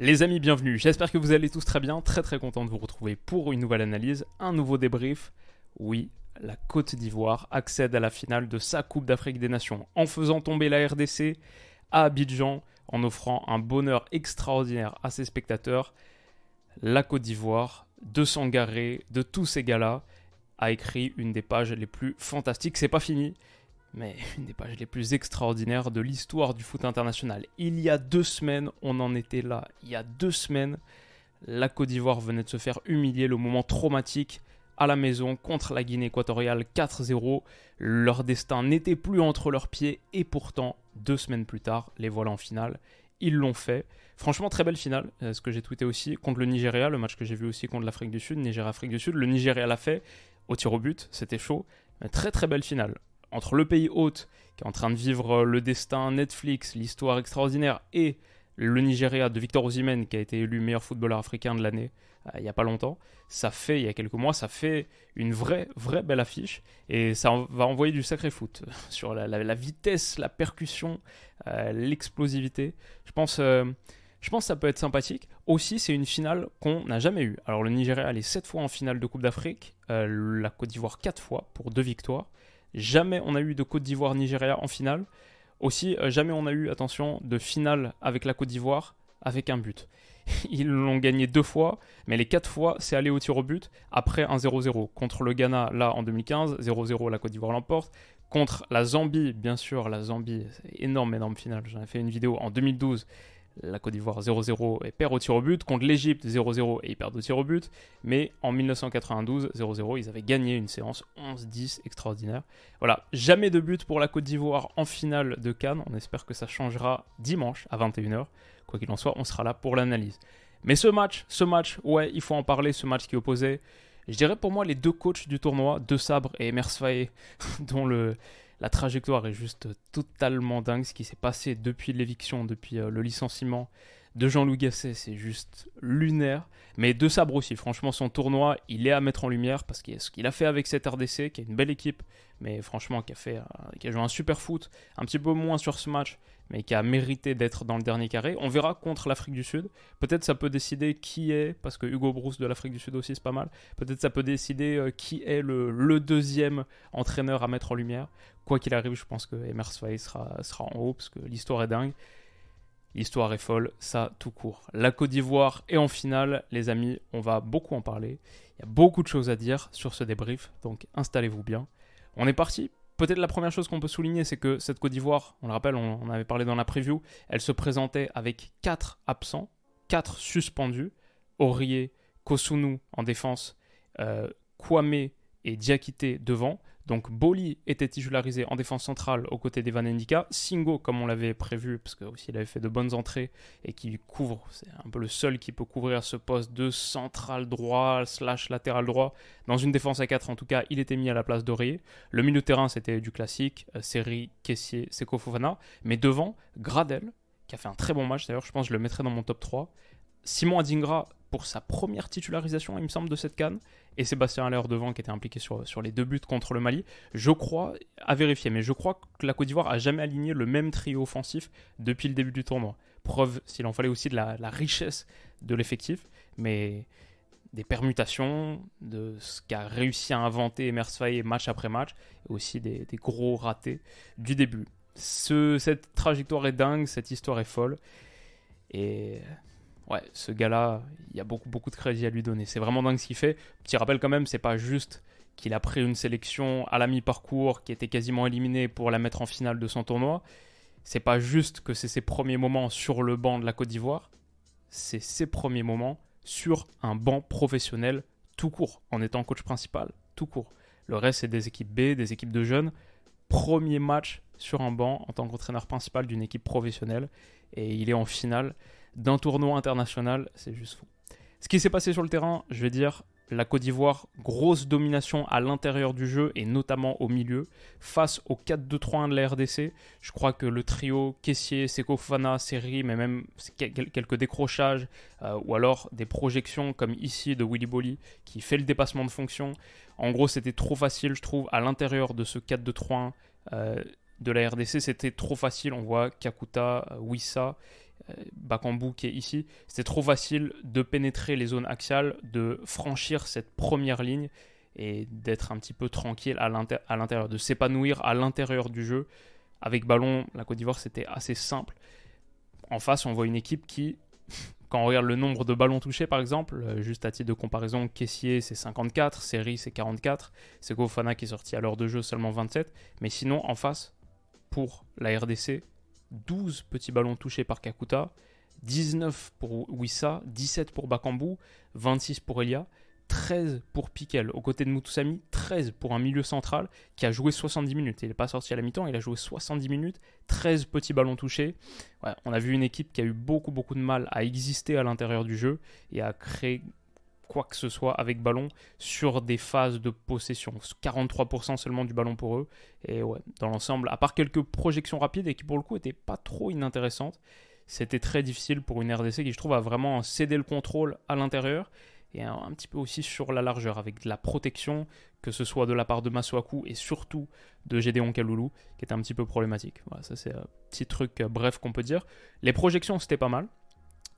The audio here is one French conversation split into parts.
Les amis, bienvenue. J'espère que vous allez tous très bien. Très très content de vous retrouver pour une nouvelle analyse, un nouveau débrief. Oui, la Côte d'Ivoire accède à la finale de sa Coupe d'Afrique des Nations en faisant tomber la RDC à Abidjan, en offrant un bonheur extraordinaire à ses spectateurs. La Côte d'Ivoire, de Sangaré, de tous ces gars-là, a écrit une des pages les plus fantastiques. C'est pas fini mais une des pages les plus extraordinaires de l'histoire du foot international. Il y a deux semaines, on en était là. Il y a deux semaines, la Côte d'Ivoire venait de se faire humilier, le moment traumatique à la maison contre la Guinée équatoriale 4-0. Leur destin n'était plus entre leurs pieds et pourtant, deux semaines plus tard, les voilà en finale. Ils l'ont fait. Franchement, très belle finale, euh, ce que j'ai tweeté aussi, contre le Nigeria, le match que j'ai vu aussi contre l'Afrique du Sud, Nigeria-Afrique du Sud. Le Nigeria l'a fait au tir au but, c'était chaud. très très belle finale entre le pays hôte, qui est en train de vivre euh, le destin Netflix, l'histoire extraordinaire, et le Nigeria de Victor Osimhen, qui a été élu meilleur footballeur africain de l'année euh, il n'y a pas longtemps, ça fait, il y a quelques mois, ça fait une vraie, vraie belle affiche, et ça va envoyer du sacré foot sur la, vitesse, la percussion, euh, l'explosivité. Je pense... je pense que ça peut être sympathique. Aussi, c'est une finale qu'on n'a jamais eue. Alors, le Nigeria est 7 fois en finale de Coupe d'Afrique, la Côte d'Ivoire 4 fois pour deux victoires. Jamais on a eu de Côte d'Ivoire-Nigeria en finale. Aussi, euh, jamais on a eu, attention, de finale avec la Côte d'Ivoire avec un but. Ils l'ont gagné deux fois, mais les quatre fois, c'est allé au tir au but après un 0-0. Contre le Ghana, là, en 2015, 0-0, la Côte d'Ivoire l'emporte. Contre la Zambie, bien sûr, la Zambie, énorme, énorme finale. J'en ai fait une vidéo en 2012 la Côte d'Ivoire 0-0 et perd au tir au but. Contre l'Égypte 0-0 et ils perdent au tir au but. Mais en 1992 0-0, ils avaient gagné une séance 11-10 extraordinaire. Voilà, jamais de but pour la Côte d'Ivoire en finale de Cannes. On espère que ça changera dimanche à 21h. Quoi qu'il en soit, on sera là pour l'analyse. Mais ce match, ce match, ouais, il faut en parler, ce match qui opposait, je dirais pour moi, les deux coachs du tournoi, De Sabre et Mersfaye, dont le, la trajectoire est juste totalement dingue. Ce qui s'est passé depuis l'éviction, depuis euh, le licenciement de Jean-Louis Gasset, c'est juste lunaire. Mais De Sabre aussi, franchement, son tournoi, il est à mettre en lumière parce qu'il ce qu'il a fait avec cette RDC, qui est une belle équipe, mais franchement, qui a, fait, euh, qui a joué un super foot, un petit peu moins sur ce match, mais qui a mérité d'être dans le dernier carré. On verra contre l'Afrique du Sud. Peut-être ça peut décider qui est, parce que Hugo Brousse de l'Afrique du Sud aussi c'est pas mal. Peut-être ça peut décider euh, qui est le, deuxième entraîneur à mettre en lumière. Quoi qu'il arrive, je pense que Emers Faye sera, sera en haut, parce que l'histoire est dingue. L'histoire est folle, ça tout court. La Côte d'Ivoire est en finale, les amis, on va beaucoup en parler. Il y a beaucoup de choses à dire sur ce débrief, donc installez-vous bien. On est parti Peut-être la première chose qu'on peut souligner, c'est que cette Côte d'Ivoire, on le rappelle, on, en avait parlé dans la preview, elle se présentait avec 4 absents, 4 suspendus. Aurier, Kosunu en défense, euh, Kwame et Diakité devant. Donc Boli était titularisé en défense centrale aux côtés d'Evan Endika. Singo, comme on l'avait prévu, parce qu'il avait fait de bonnes entrées et qui couvre, c'est un peu le seul qui peut couvrir ce poste de central droit slash latéral droit. Dans une défense à 4, en tout cas, il était mis à la place d'Aurier. Le milieu de terrain, c'était du classique, euh, Seri, Kessier, Seko Fofana. Mais devant, Gradel, qui a fait un très bon match d'ailleurs, je pense que je le mettrai dans mon top 3. Simon Adingra pour sa première titularisation, il me semble, de cette canne, et Sébastien Haller devant qui était impliqué sur, sur les deux buts contre le Mali. Je crois, à vérifier, mais je crois que la Côte d'Ivoire a jamais aligné le même trio offensif depuis le début du tournoi. Preuve, s'il en fallait aussi, de la, richesse de l'effectif, mais des permutations, de ce qu'a réussi à inventer Emersfaye match après match, et aussi des, des gros ratés du début. Ce, cette trajectoire est dingue, cette histoire est folle, et ouais, ce gars-là, il y a beaucoup, beaucoup de crédit à lui donner. C'est vraiment dingue ce qu'il fait. Petit rappel quand même, c'est pas juste qu'il a pris une sélection à la mi-parcours qui était quasiment éliminée pour la mettre en finale de son tournoi. C'est pas juste que c'est ses premiers moments sur le banc de la Côte d'Ivoire. C'est ses premiers moments sur un banc professionnel tout court, en étant coach principal, tout court. Le reste, c'est des équipes B, des équipes de jeunes. Premier match sur un banc en tant qu'entraîneur principal d'une équipe professionnelle. Et il est en finale d'un tournoi international, c'est juste fou. Ce qui s'est passé sur le terrain, je vais dire, la Côte d'Ivoire, grosse domination à l'intérieur du jeu et notamment au milieu. Face au 4-2-3-1 de la RDC, je crois que le trio Kessier, Seko Fana, Seri, mais même quelques décrochages euh, ou alors des projections comme ici de Willy Bolly qui fait le dépassement de fonction. En gros, c'était trop facile, je trouve, à l'intérieur de ce 4-2-3-1 euh, de la RDC. C'était trop facile. On voit Kakuta, Wissa Bakambu qui est ici, c'était trop facile de pénétrer les zones axiales, de franchir cette première ligne et d'être un petit peu tranquille à l'intérieur, de s'épanouir à l'intérieur du jeu. Avec ballon, la Côte d'Ivoire, c'était assez simple. En face, on voit une équipe qui, quand on regarde le nombre de ballons touchés, par exemple, euh, juste à titre de comparaison, Kessier c'est 54, Seri c'est 44, c'est Fana qui est sorti à l'heure de jeu seulement 27. Mais sinon, en face, pour la RDC, 12 petits ballons touchés par Kakuta, 19 pour Wissa, 17 pour Bakambu, 26 pour Elia. 13 pour Piquel aux côtés de Mutusami, 13 pour un milieu central qui a joué 70 minutes. Il n'est pas sorti à la mi-temps, il a joué 70 minutes, 13 petits ballons touchés. on a vu une équipe qui a eu beaucoup beaucoup de mal à exister à l'intérieur du jeu et à créer quoi que ce soit avec ballon sur des phases de possession. 43% seulement du ballon pour eux. Et ouais, dans l'ensemble, à part quelques projections rapides et qui pour le coup n'étaient pas trop inintéressantes, c'était très difficile pour une RDC qui je trouve a vraiment cédé le contrôle à l'intérieur et un, petit peu aussi sur la largeur, avec de la protection, que ce soit de la part de Masuaku et surtout de Gédéon Kaloulou, qui est un petit peu problématique. Voilà, ça c'est un petit truc euh, bref qu'on peut dire. Les projections, c'était pas mal.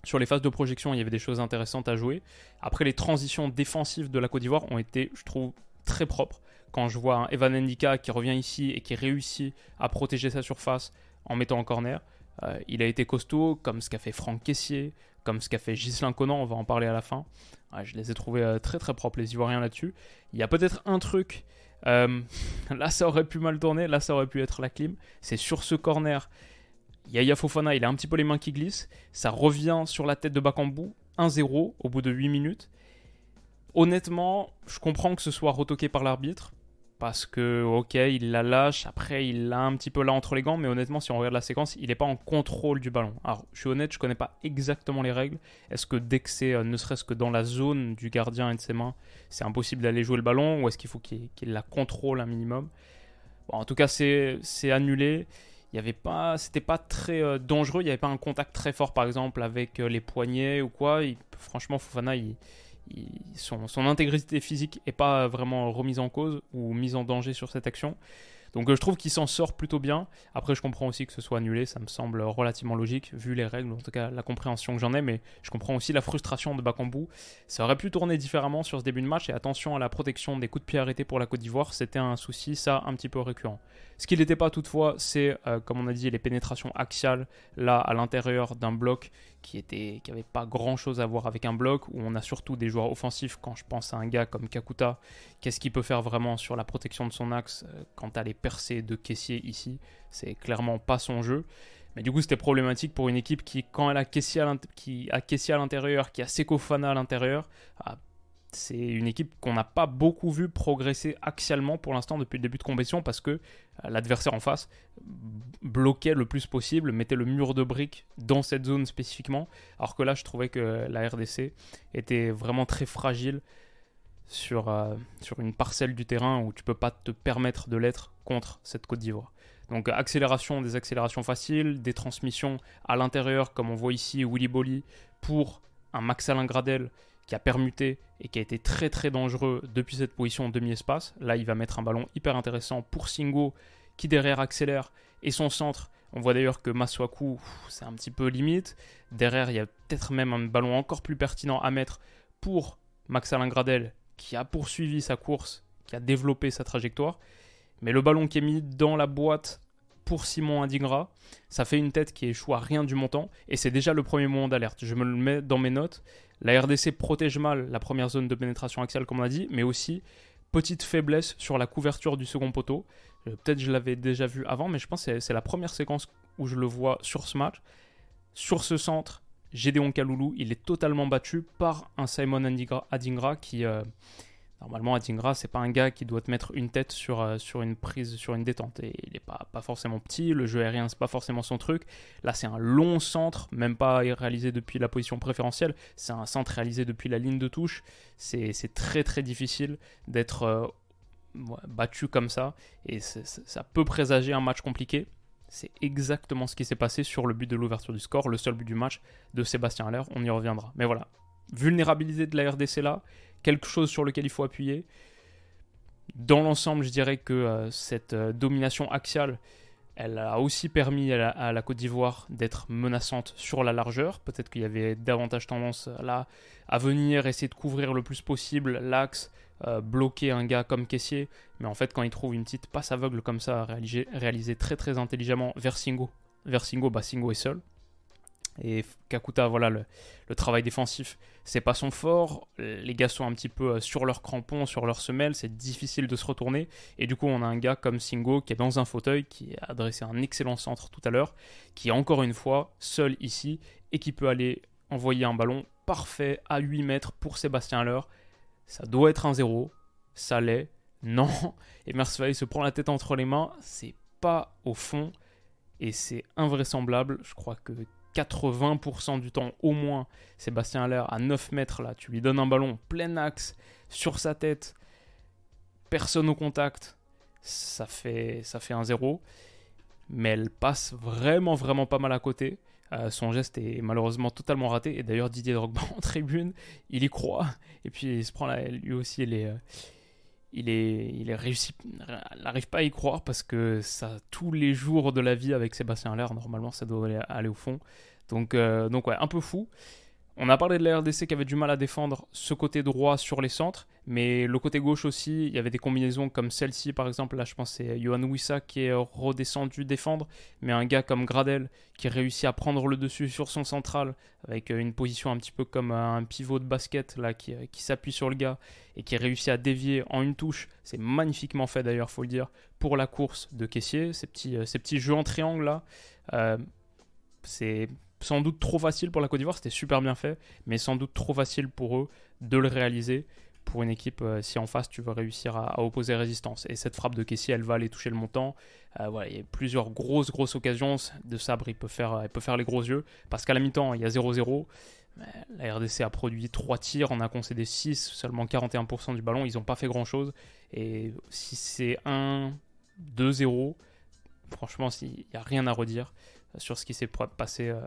Sur les phases de projection, il y avait des choses intéressantes à jouer. Après, les transitions défensives de la Côte d'Ivoire ont été, je trouve, très propres. Quand je vois Evan Ndika qui revient ici et qui réussit à protéger sa surface en mettant en corner, euh, il a été costaud, comme ce qu'a fait Franck Caissier, comme ce qu'a fait Ghislain Conan, on va en parler à la fin. je les ai trouvés euh, très très propres, les Ivoiriens là-dessus. Il y a peut-être un truc, euh, là ça aurait pu mal tourner, là ça aurait pu être la clim. C'est sur ce corner, Yaya Fofana, il a un petit peu les mains qui glissent. Ça revient sur la tête de Bakambu, 1-0 au bout de 8 minutes. Honnêtement, je comprends que ce soit retoqué par l'arbitre parce que, ok, il la lâche, après il l'a un petit peu là entre les gants, mais honnêtement, si on regarde la séquence, il n'est pas en contrôle du ballon. Alors, je suis honnête, je connais pas exactement les règles. Est-ce que dès que c'est, ne serait-ce que dans la zone du gardien et de ses mains, c'est impossible d'aller jouer le ballon, ou est-ce qu'il faut qu'il la contrôle un minimum? En tout cas, c'est annulé. Il y avait pas, c'était pas très euh, dangereux, il n'y avait pas un contact très fort, par exemple, avec euh, les poignets ou quoi. franchement, Fofana, il son, intégrité physique n'est pas vraiment remise en cause ou mise en danger sur cette action. Donc euh, je trouve qu'il s'en sort plutôt bien. Après, je comprends aussi que ce soit annulé, ça me semble relativement logique, vu les règles, en tout cas la compréhension que j'en ai, mais je comprends aussi la frustration de Bakambu. Ça aurait pu tourner différemment sur ce début de match, et attention à la protection des coups de pied arrêtés pour la Côte d'Ivoire, c'était un souci, ça, un petit peu récurrent. Ce qui n'était pas toutefois, c'est, euh, comme on a dit, les pénétrations axiales, là, à l'intérieur d'un bloc qui était qui pas grand chose à voir avec un bloc où on a surtout des joueurs offensifs quand je pense à un gars comme Kakuta qu'est-ce qu'il peut faire vraiment sur la protection de son axe euh, quant à les percées de caissier ici c'est clairement pas son jeu. Mais du coup c'était problématique pour une équipe qui quand elle a caissier à l'intérieur qui a Sekofana à l'intérieur c'est une équipe qu'on n'a pas beaucoup vu progresser axialement pour l'instant depuis le début de compétition parce que euh, l'adversaire en face bloquait le plus possible, mettait le mur de briques dans cette zone spécifiquement, alors que là je trouvais que la RDC était vraiment très fragile sur, euh, sur une parcelle du terrain où tu peux pas te permettre de l'être contre cette Côte d'Ivoire. Donc accélération, des accélérations faciles, des transmissions à l'intérieur comme on voit ici Willy Bolly pour un Max Alain Gradel qui a permuté et qui a été très très dangereux depuis cette position demi-espace. Là, il va mettre un ballon hyper intéressant pour Singo qui derrière accélère et son centre. On voit d'ailleurs que Maswaku, c'est un petit peu limite. Derrière, il y a peut-être même un ballon encore plus pertinent à mettre pour Max Alain Gradel qui a poursuivi sa course, qui a développé sa trajectoire. Mais le ballon qui est mis dans la boîte pour Simon Indingra, ça fait une tête qui échoue à rien du montant et c'est déjà le premier moment d'alerte. Je me le mets dans mes notes. La RDC protège mal la première zone de pénétration axiale, comme on a dit, mais aussi petite faiblesse sur la couverture du second poteau. Euh, peut-être je l'avais déjà vu avant, mais je pense que c'est la première séquence où je le vois sur ce match. Sur ce centre, Gédéon Kaloulou, il est totalement battu par un Simon Adingra qui, euh, Normalement, Adingra, c'est pas un gars qui doit te mettre une tête sur, euh, sur une prise, sur une détente. Il n'est pas, pas forcément petit, le jeu aérien, c'est pas forcément son truc. Là, c'est un long centre, même pas réalisé depuis la position préférentielle. C'est un centre réalisé depuis la ligne de touche. C'est très très difficile d'être euh, battu comme ça. Et ça peut présager un match compliqué. C'est exactement ce qui s'est passé sur le but de l'ouverture du score, le seul but du match de Sébastien Aller. On y reviendra. Mais voilà, vulnérabilité de la RDC là, quelque chose sur lequel il faut appuyer. Dans l'ensemble, je dirais que euh, cette euh, domination axiale, Elle a aussi permis à la, Côte d'Ivoire d'être menaçante sur la largeur. Peut-être qu'il y avait davantage tendance là à venir essayer de couvrir le plus possible l'axe, euh, bloquer un gars comme Caissier. Mais en fait, quand il trouve une petite passe aveugle comme ça, réalisée, très très intelligemment vers Singo, vers Singo, bah Singo est seul. Et Kakuta, voilà, le, travail défensif, c'est pas son fort. Les gars sont un petit peu euh, sur leur crampon, sur leur semelle, c'est difficile de se retourner. Et du coup, on a un gars comme Singo qui est dans un fauteuil, qui a adressé un excellent centre tout à l'heure, qui est encore une fois seul ici et qui peut aller envoyer un ballon parfait à 8 mètres pour Sébastien Leur. Ça doit être un zéro, ça l'est. Non, et Mersfeld se prend la tête entre les mains, c'est pas au fond et c'est invraisemblable. Je crois que 80% du temps au moins, Sébastien Aller à 9 mètres là, tu lui donnes un ballon plein axe sur sa tête, personne au contact, ça fait, ça fait un zéro. Mais elle passe vraiment, vraiment pas mal à côté. Euh, son geste est malheureusement totalement raté. Et d'ailleurs, Didier Drogba en tribune, il y croit. Et puis il se prend là, lui aussi, il est, euh, il est, il est réussi, n'arrive pas à y croire parce que ça, tous les jours de la vie avec Sébastien Aller, normalement, ça doit aller, au fond. Donc, euh, donc ouais, un peu fou. On a parlé de la RDC qui avait du mal à défendre ce côté droit sur les centres, mais le côté gauche aussi, il y avait des combinaisons comme celle-ci par exemple. Là, je pense c'est Johan Wissa qui est redescendu défendre, mais un gars comme Gradel qui réussit à prendre le dessus sur son central avec une position un petit peu comme un pivot de basket là qui, qui s'appuie sur le gars et qui réussit à dévier en une touche. C'est magnifiquement fait d'ailleurs, faut le dire, pour la course de caissier. Ces petits, ces petits jeux en triangle là, euh, c'est sans doute trop facile pour la Côte d'Ivoire, c'était super bien fait, mais sans doute trop facile pour eux de le réaliser pour une équipe euh, si en face tu veux réussir à, opposer résistance. Et cette frappe de Kessie, elle va aller toucher le montant. Euh, voilà, il y a plusieurs grosses, grosses occasions. De Sabre, il peut faire, il peut faire les gros yeux. Parce qu'à la mi-temps, il y a 0-0. La RDC a produit 3 tirs, on a concédé 6, seulement 41% du ballon. Ils n'ont pas fait grand-chose. Et si c'est 1, 2-0, franchement, il n'y a rien à redire sur ce qui s'est passé euh,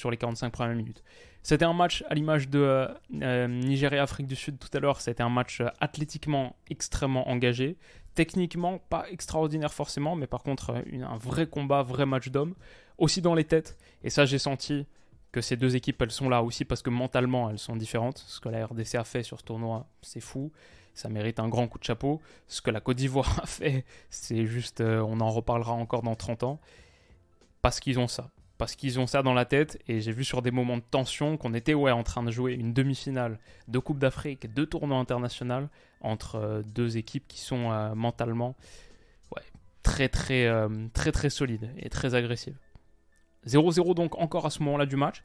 sur les 45 premières minutes. C'était un match à l'image de euh, euh, Nigeria-Afrique du Sud tout à l'heure. C'était un match athlétiquement extrêmement engagé. Techniquement, pas extraordinaire forcément, mais par contre, un vrai combat, vrai match d'homme. Aussi dans les têtes. Et ça, j'ai senti que ces deux équipes, elles sont là aussi parce que mentalement, elles sont différentes. Ce que la RDC a fait sur ce tournoi, c'est fou. Ça mérite un grand coup de chapeau. Ce que la Côte d'Ivoire a fait, c'est juste, on en reparlera encore dans 30 ans. Parce qu'ils ont ça parce qu'ils ont ça dans la tête. Et j'ai vu sur des moments de tension qu'on était ouais, en train de jouer une demi-finale de Coupe d'Afrique, deux tournois internationaux entre euh, deux équipes qui sont euh, mentalement très, très, euh, très, très solides et très agressives. 0-0 donc encore à ce moment-là du match.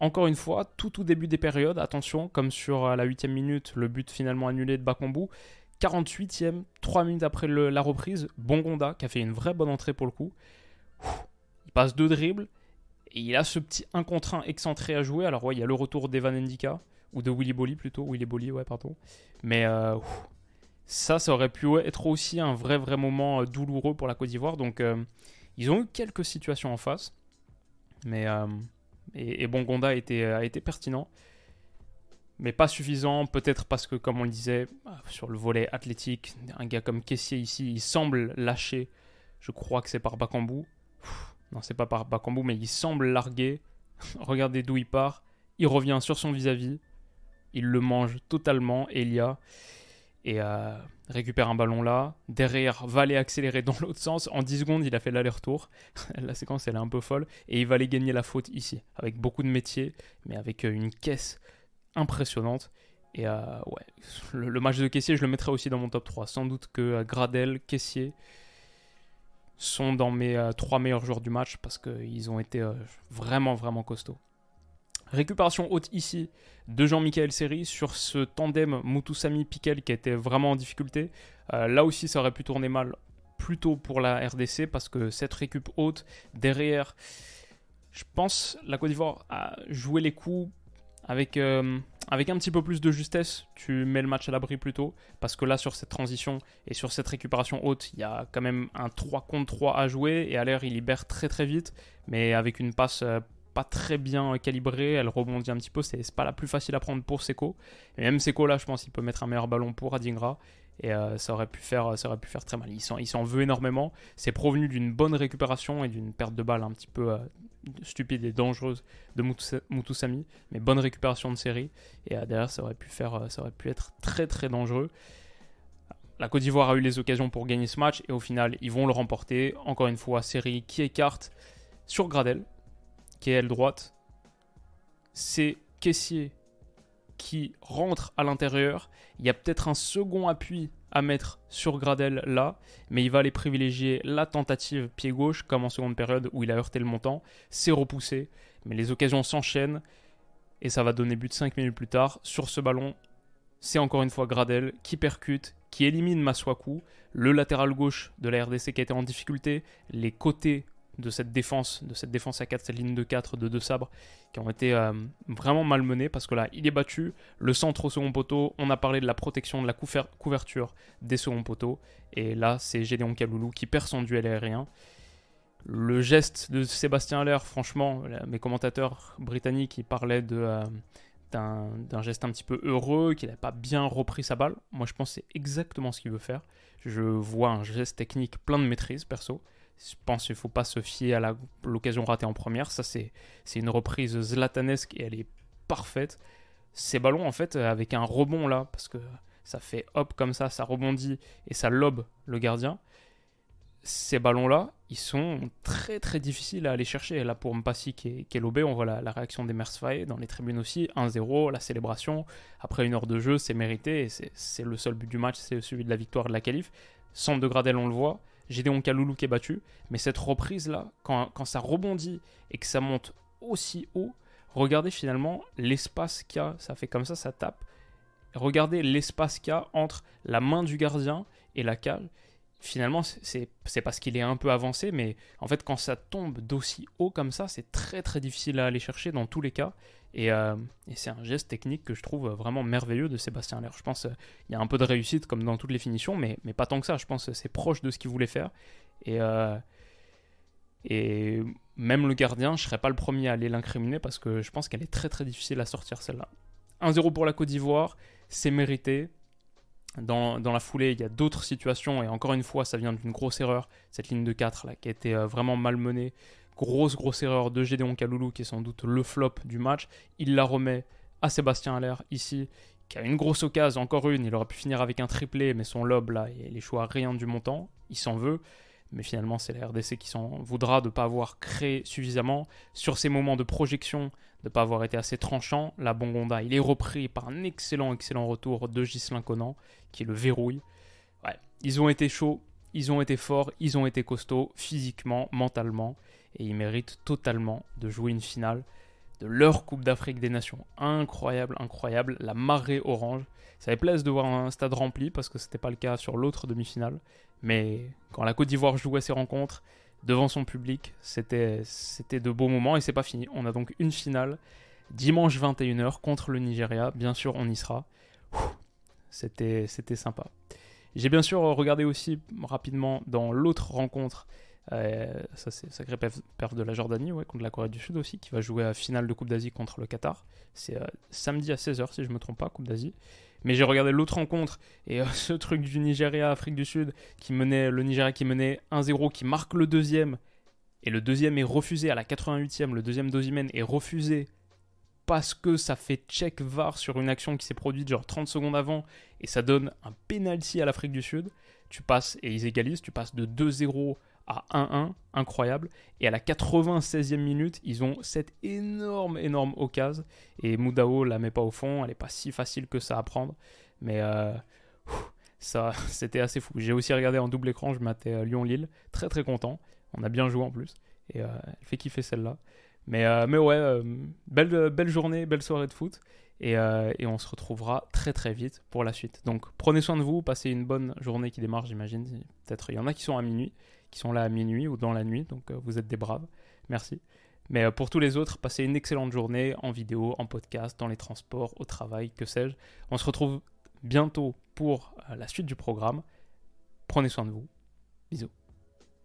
Encore une fois, tout au début des périodes, attention, comme sur la 8 minute, le but finalement annulé de Bakambu. 48e, 3 minutes après la reprise, Bongonda, qui a fait une vraie bonne entrée pour le coup passe deux dribbles, et il a ce petit 1 contre 1 excentré à jouer. Alors, ouais, il y a le retour d'Evan Ndika, ou de Willy Bolly plutôt. Willy Bolly, ouais, pardon. Mais euh, ça, ça aurait pu être aussi un vrai, vrai moment euh, douloureux pour la Côte d'Ivoire. Donc, euh, ils ont eu quelques situations en face. Mais, et, Bongonda a été, pertinent. Mais pas suffisant, peut-être parce que, comme on le disait, sur le volet athlétique, un gars comme Kessier ici, il semble lâcher. Je crois que c'est par Bakambu. Non, c'est pas par Bakambu, mais il semble larguer. Regardez d'où il part. Il revient sur son vis-à-vis. Il le mange totalement, Elia. Et euh, récupère un ballon là. Derrière, va aller accélérer dans l'autre sens. En 10 secondes, il a fait l'aller-retour. la séquence, elle est un peu folle. Et il va aller gagner la faute ici. Avec beaucoup de métiers, mais avec euh, une caisse impressionnante. Et euh, ouais, le, le, match de caissier, je le mettrai aussi dans mon top 3. Sans doute que Gradel, caissier sont dans mes euh, trois meilleurs joueurs du match parce qu'ils ont été euh, vraiment, vraiment costauds. Récupération haute ici de Jean-Michel Seri sur ce tandem Mutusami-Piquel qui était vraiment en difficulté. Euh, là aussi, ça aurait pu tourner mal plutôt pour la RDC parce que cette récup haute derrière, je pense la Côte d'Ivoire a joué les coups avec, avec un petit peu plus de justesse, tu mets le match à l'abri plus tôt. Parce que là, sur cette transition et sur cette récupération haute, il y a quand même un 3 contre 3 à jouer. Et à l'air, il libère très très vite. Mais avec une passe euh, pas très bien calibrée, elle rebondit un petit peu, c'est pas la plus facile à prendre pour Seco. Et même Seco là, je pense qu'il peut mettre un meilleur ballon pour Adingra et euh, ça, aurait pu faire, ça aurait pu faire très mal. Il s'en, veut énormément. C'est provenu d'une bonne récupération et d'une perte de balle un petit peu euh, stupide et dangereuse de Mutusami, mais bonne récupération de série. Et euh, derrière, ça aurait, pu faire, ça aurait pu être très très dangereux. La Côte d'Ivoire a eu les occasions pour gagner ce match et au final, ils vont le remporter. Encore une fois, série qui écarte sur Gradel, qui est aile droite. C'est Caissier qui rentre à l'intérieur. Il y a peut-être un second appui à mettre sur Gradel là, mais il va aller privilégier la tentative pied gauche, comme en seconde période où il a heurté le montant. C'est repoussé, mais les occasions s'enchaînent et ça va donner but 5 minutes plus tard. Sur ce ballon, c'est encore une fois Gradel qui percute, qui élimine Maswaku, le latéral gauche de la RDC qui été en difficulté, les côtés de cette défense, de cette défense à 4, cette ligne de 4 de deux sabres qui ont été euh, vraiment malmenés parce que là, il est battu. Le centre au second poteau, on a parlé de la protection, de la couverture des seconds poteaux. Et là, c'est Gédéon Kaloulou qui perd son duel aérien. Le geste de Sébastien Aller, franchement, mes commentateurs britanniques, ils parlaient de, euh, d'un geste un petit peu heureux, qu'il n'a pas bien repris sa balle. Moi, je pense que c'est exactement ce qu'il veut faire. Je vois un geste technique plein de maîtrise, perso. Je pense qu'il ne faut pas se fier à l'occasion ratée en première. Ça, c'est une reprise zlatanesque et elle est parfaite. Ces ballons, en fait, avec un rebond là, parce que ça fait hop comme ça, ça rebondit et ça lobe le gardien. Ces ballons-là, ils sont très très difficiles à aller chercher. là, pour Mpassi qui est, qui est lobé, on voit la, réaction des Mersfaye dans les tribunes aussi. 1-0, la célébration. Après une heure de jeu, c'est mérité. C'est le seul but du match, c'est celui de la victoire de la qualif. Centre de Gradel, on le voit. Gédéon Kaloulou qui est battu. Mais cette reprise-là, quand, ça rebondit et que ça monte aussi haut, regardez finalement l'espace qu'il y a. Ça fait comme ça, ça tape. Regardez l'espace qu'il y a entre la main du gardien et la cale. Finalement, c'est parce qu'il est un peu avancé, mais en fait, quand ça tombe d'aussi haut comme ça, c'est très très difficile à aller chercher dans tous les cas. Euh, et, c'est un geste technique que je trouve vraiment merveilleux de Sébastien Aller. Je pense qu'il euh, y a un peu de réussite comme dans toutes les finitions, mais, mais pas tant que ça. Je pense que c'est proche de ce qu'il voulait faire. Et, euh, et même le gardien, je serais pas le premier à aller l'incriminer parce que je pense qu'elle est très très difficile à sortir celle-là. 1-0 pour la Côte d'Ivoire, c'est mérité. Dans, dans, la foulée, il y a d'autres situations, et encore une fois, ça vient d'une grosse erreur, cette ligne de 4 là, qui a été vraiment mal menée. Grosse, grosse erreur de Gédéon Kaloulou, qui est sans doute le flop du match. Il la remet à Sébastien Allaire, ici, qui a une grosse occasion, encore une. Il aurait pu finir avec un triplé, mais son lob, là, il échoue à rien du montant. Il s'en veut. Mais finalement, c'est la RDC qui s'en voudra de ne pas avoir créé suffisamment. Sur ces moments de projection, de ne pas avoir été assez tranchant, la Bongonda, il est repris par un excellent, excellent retour de Ghislain Conan, qui le verrouille. Ouais, ils ont été chauds, ils ont été forts, ils ont été costauds, physiquement, mentalement et ils méritent totalement de jouer une finale de leur Coupe d'Afrique des Nations. Incroyable, incroyable. La marée orange. Ça fait plaisir de voir un stade rempli parce que ce n'était pas le cas sur l'autre demi-finale. Mais quand la Côte d'Ivoire jouait ses rencontres devant son public, c'était de beaux moments et c'est pas fini. On a donc une finale dimanche 21h contre le Nigeria. Bien sûr, on y sera. C'était sympa. J'ai bien sûr regardé aussi rapidement dans l'autre rencontre euh, ça, c'est sacré perte de la Jordanie, ouais, contre la Corée du Sud aussi, qui va jouer à finale de Coupe d'Asie contre le Qatar. C'est euh, samedi à 16h, si je me trompe pas, Coupe d'Asie. Mais j'ai regardé l'autre rencontre et euh, ce truc du Nigeria, Afrique du Sud, qui menait, le Nigeria qui menait 1-0, qui marque le deuxième. Et le deuxième est refusé à la 88e. Le deuxième d'Ozimène est refusé parce que ça fait check VAR sur une action qui s'est produite genre 30 secondes avant et ça donne un penalty à l'Afrique du Sud. Tu passes et ils égalisent, tu passes de 2-0 à 1-1, incroyable. Et à la 96e minute, ils ont cette énorme, énorme occasion. Et Moudao la met pas au fond, elle n'est pas si facile que ça à prendre. Mais euh, ça, c'était assez fou. J'ai aussi regardé en double écran, je m'attends euh, Lyon-Lille, très très content. On a bien joué en plus. Et euh, elle fait kiffer celle-là. Mais, mais ouais, belle, belle journée, belle soirée de foot. Et, et, on se retrouvera très très vite pour la suite. Donc prenez soin de vous, passez une bonne journée qui démarre, j'imagine. Peut-être il y en a qui sont à minuit qui sont là à minuit ou dans la nuit. Donc euh, vous êtes des braves. Merci. Mais euh, pour tous les autres, passez une excellente journée en vidéo, en podcast, dans les transports, au travail, que sais-je. On se retrouve bientôt pour euh, la suite du programme. Prenez soin de vous. Bisous.